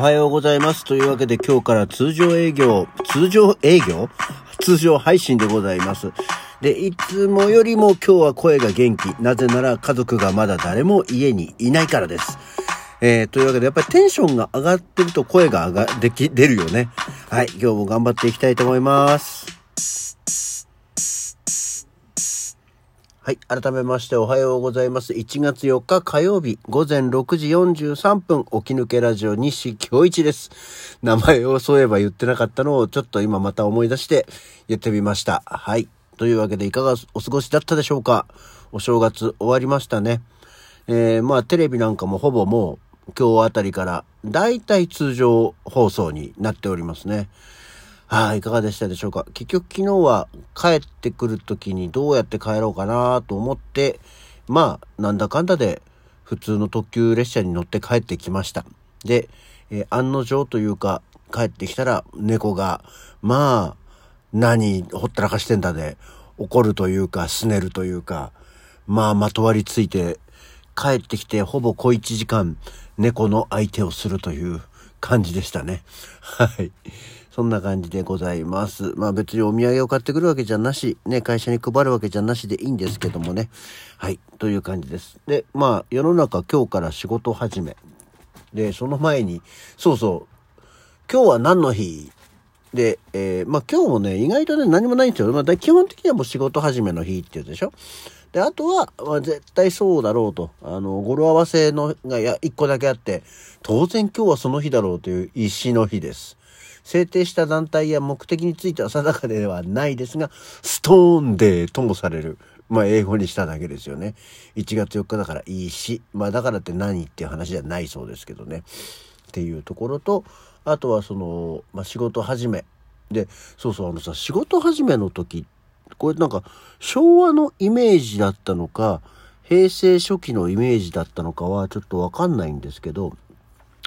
おはようございます。というわけで今日から通常営業、通常営業？通常配信でございます。で、いつもよりも今日は声が元気。なぜなら家族がまだ誰も家にいないからです。えー、というわけでやっぱりテンションが上がってると声が上が、でき、出るよね。はい、今日も頑張っていきたいと思います。はい。改めましておはようございます。1月4日火曜日午前6時43分、起き抜けラジオ西京一です。名前をそういえば言ってなかったのをちょっと今また思い出して言ってみました。はい。というわけでいかがお過ごしだったでしょうかお正月終わりましたね。えー、まあテレビなんかもほぼもう今日あたりからだいたい通常放送になっておりますね。はい、いかがでしたでしょうか？結局昨日は帰ってくる時にどうやって帰ろうかなと思って、まあ、なんだかんだで普通の特急列車に乗って帰ってきました。で、えー案の定というか、帰ってきたら猫が、まあ、何ほったらかしてんだで、怒るというか、すねるというか、まあ、まとわりついて、帰ってきてほぼ小一時間、猫の相手をするという感じでしたね。はい。そんな感じでございます。まあ別にお土産を買ってくるわけじゃなし、ね、会社に配るわけじゃなしでいいんですけどもね。はい。という感じです。で、まあ世の中今日から仕事始め。で、その前に、そうそう、今日は何の日？で、えーまあ今日もね、意外とね、何もないんですよ。まあ基本的にはもう仕事始めの日っていうでしょ？で、あとは、まあ、絶対そうだろうと。あの、語呂合わせのがや一個だけあって、当然今日はその日だろうという石の日です。制定した団体や目的については定かではないですが、ストーンデーともされる。まあ、英語にしただけですよね。1月4日だからいいし、まあ、だからって何っていう話じゃないそうですけどね。っていうところと、あとはその、まあ、仕事始め。で、そうそう、あのさ、仕事始めの時、これなんか、昭和のイメージだったのか、平成初期のイメージだったのかはちょっとわかんないんですけど、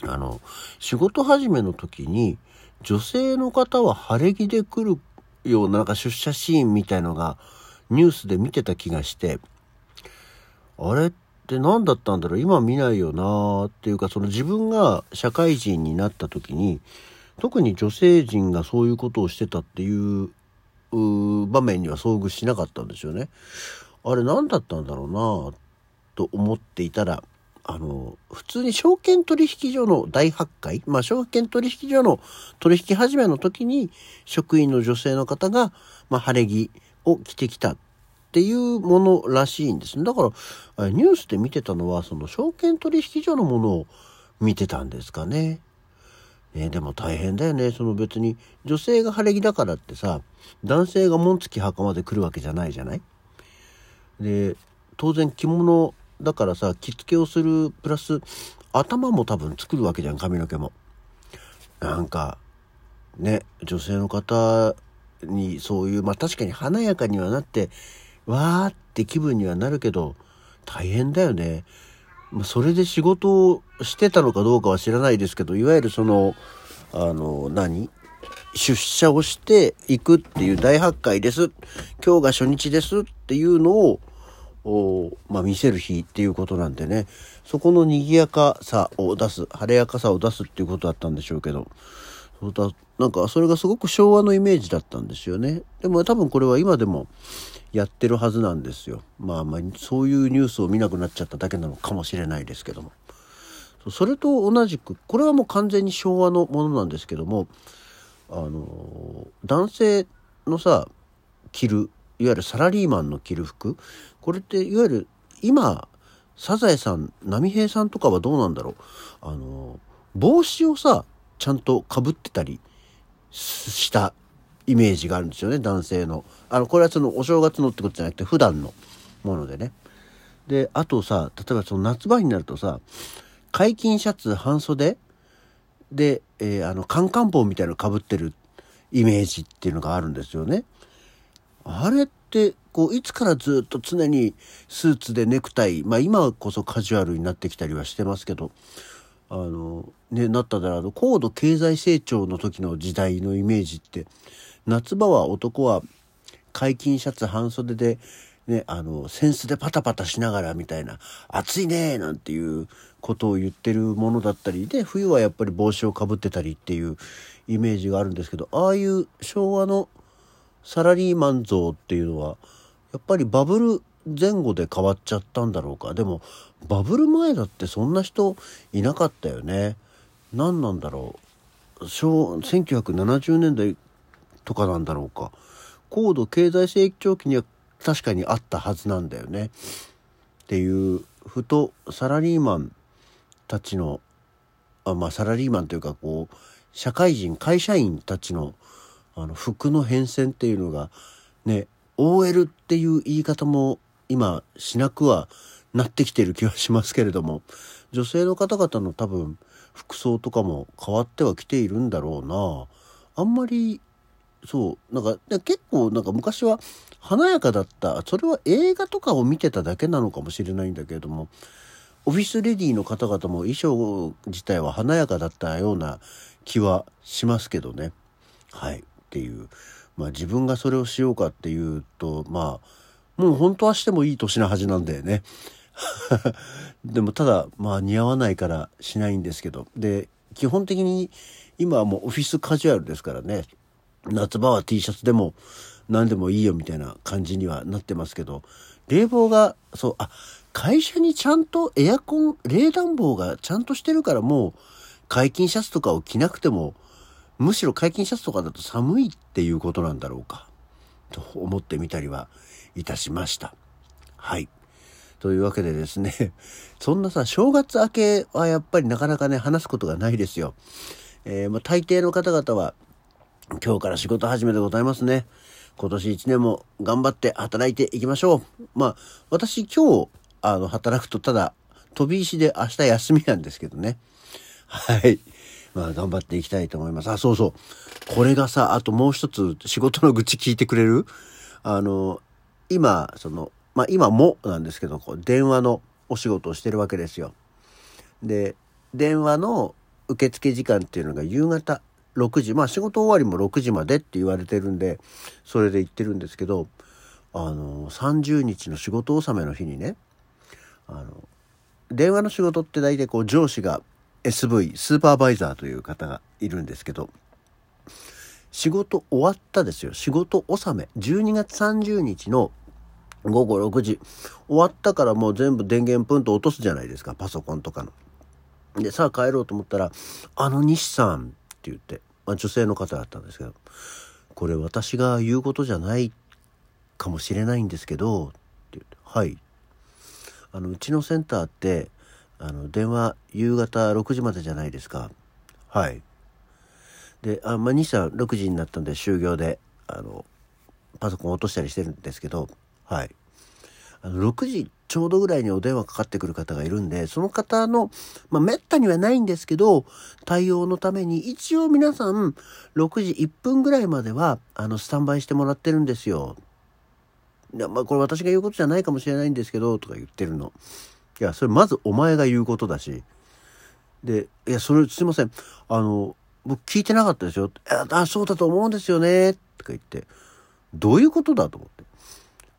あの、仕事始めの時に、女性の方は晴れ着で来るようななんか出社シーンみたいのがニュースで見てた気がして、あれって何だったんだろう？今見ないよなっていうか、その自分が社会人になった時に、特に女性陣がそういうことをしてたっていう場面には遭遇しなかったんですよね。あれ何だったんだろうなと思っていたら、あの、普通に証券取引所の大発会、まあ証券取引所の取引始めの時に職員の女性の方が、まあ晴れ着を着てきたっていうものらしいんですね。だから、ニュースで見てたのは、その証券取引所のものを見てたんですかね。ね、でも大変だよね。その別に女性が晴れ着だからってさ、男性が紋付き袴で来るわけじゃないじゃない？で、当然着物だからさ、着付けをするプラス頭も多分作るわけじゃん、髪の毛も。なんか、ね、女性の方にそういう、まあ確かに華やかにはなって、わーって気分にはなるけど、大変だよね。それで仕事をしてたのかどうかは知らないですけど、いわゆるその、あの、何？出社をしていくっていう大発会です。今日が初日ですっていうのを、おまあ、見せる日っていうことなんでね、そこの賑やかさを出す、晴れやかさを出すっていうことだったんでしょうけど、そうだなんかそれがすごく昭和のイメージだったんですよね。でも多分これは今でもやってるはずなんですよ。まあまあ、そういうニュースを見なくなっちゃっただけなのかもしれないですけども。それと同じく、これはもう完全に昭和のものなんですけども、あの、男性のさ、着る、いわゆるサラリーマンの着る服、これっていわゆる今、サザエさん、波平さんとかはどうなんだろう。あの、帽子をさ、ちゃんと被ってたりしたイメージがあるんですよね、男性の。あの、これはそのお正月のってことじゃなくて普段のものでね。で、あとさ、例えばその夏場になるとさ、解禁シャツ半袖で、えーあの、カンカン帽みたいなの被ってるイメージっていうのがあるんですよね。あれっ、こう、いつからずっと常にスーツでネクタイ、まあ今こそカジュアルになってきたりはしてますけど、あの、ね、なっただろう、高度経済成長の時の時代のイメージって、夏場は男は解禁シャツ半袖で、ね、あの、センスでパタパタしながらみたいな、暑いねなんていうことを言ってるものだったりで、冬はやっぱり帽子をかぶってたりっていうイメージがあるんですけど、ああいう昭和のサラリーマン像っていうのは、やっぱりバブル前後で変わっちゃったんだろうか。でも、バブル前だってそんな人いなかったよね。何なんだろう。昭1970年代とかなんだろうか。高度経済成長期には確かにあったはずなんだよね。っていうふとサラリーマンたちのあまあサラリーマンというかこう社会人会社員たちのあの服の変遷っていうのがね OL っていう言い方も今しなくはなってきてる気はしますけれども女性の方々の多分服装とかも変わってはきているんだろうな。あんまりそうなんか結構なんか昔は華やかだったそれは映画とかを見てただけなのかもしれないんだけれどもオフィスレディの方々も衣装自体は華やかだったような気はしますけどね。はい。っていう。まあ自分がそれをしようかっていうとまあもう本当はしてもいい年なはずなんだよね。でもただまあ似合わないからしないんですけど。で基本的に今はもうオフィスカジュアルですからね。夏場は T シャツでも何でもいいよみたいな感じにはなってますけど、冷房が、そう、あ、会社にちゃんとエアコン、冷暖房がちゃんとしてるからもう、解禁シャツとかを着なくても、むしろ解禁シャツとかだと寒いっていうことなんだろうか、と思ってみたりはいたしました。はい。というわけでですね、そんなさ、正月明けはやっぱりなかなかね、話すことがないですよ。えー、まあ、大抵の方々は、今日から仕事始めでございますね。今年一年も頑張って働いていきましょう。まあ、私今日、あの、働くとただ、飛び石で明日休みなんですけどね。はい。まあ、頑張っていきたいと思います。あ、そうそう。これがさ、あともう一つ仕事の愚痴聞いてくれる？あの、今、その、まあ今もなんですけど、こう、電話のお仕事をしてるわけですよ。で、電話の受付時間っていうのが夕方6時まあ仕事終わりも6時までって言われてるんでそれで行ってるんですけどあの30日の仕事納めの日にねあの電話の仕事って大体こう上司が SV スーパーバイザーという方がいるんですけど仕事終わったですよ仕事納め12月30日の午後6時終わったからもう全部電源プンと落とすじゃないですかパソコンとかの。でさあ帰ろうと思ったら「あの西さんって言って、まあ、女性の方だったんですけど、これ私が言うことじゃないかもしれないんですけど、って言って、はい。あの、うちのセンターって、あの、電話夕方6時までじゃないですか。はい。で、あ、まあ、西さん6時になったんで終業で、あの、パソコン落としたりしてるんですけど、はい。あの、6時ちょうどぐらいにお電話かかってくる方がいるんで、その方の、まあ、めったにはないんですけど、対応のために、一応皆さん、6時1分ぐらいまでは、あの、スタンバイしてもらってるんですよ。いや、まあ、これ私が言うことじゃないかもしれないんですけど、とか言ってるの。いや、それまずお前が言うことだし。で、いや、それ、すいません。あの、僕聞いてなかったですよ。あ、そうだと思うんですよね。とか言って。どういうことだと思って？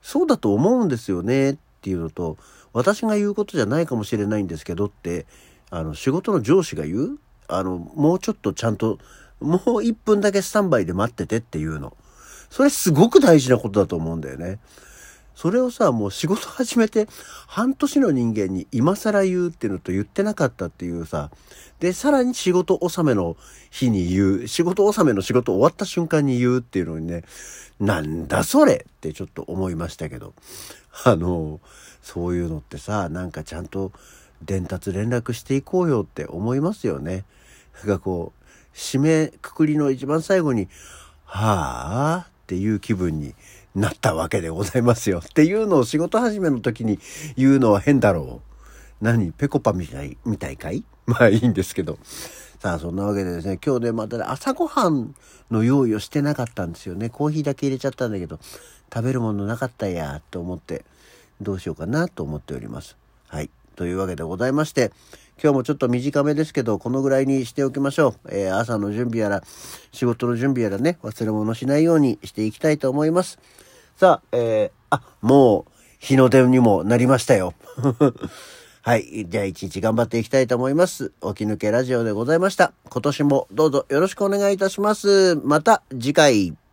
そうだと思うんですよね。っていうのと私が言うことじゃないかもしれないんですけどってあの仕事の上司が言う？あのもうちょっとちゃんともう1分だけスタンバイで待っててっていうのそれすごく大事なことだと思うんだよね。それをさ、もう仕事始めて半年の人間に今更言うっていうのと言ってなかったっていうさ、で、さらに仕事納めの日に言う、仕事納めの仕事終わった瞬間に言うっていうのにね、なんだそれってちょっと思いましたけど、あの、そういうのってさ、なんかちゃんと伝達連絡していこうよって思いますよね。なんかこう、締めくくりの一番最後に、はあっていう気分になったわけでございますよ。っていうのを仕事始めの時に言うのは変だろう。何？ペコパみたい、みたいかい？まあいいんですけど。さあ、そんなわけでですね、今日ね、また、朝ごはんの用意をしてなかったんですよね。コーヒーだけ入れちゃったんだけど、食べるものなかったや、と思って、どうしようかなと思っております。はい。というわけでございまして、今日もちょっと短めですけど、このぐらいにしておきましょう。えー、朝の準備やら、仕事の準備やらね、忘れ物しないようにしていきたいと思います。さあ、えー、あ、もう、日の出にもなりましたよ。はい。じゃあ一日頑張っていきたいと思います。起き抜けラジオでございました。今年もどうぞよろしくお願いいたします。また次回。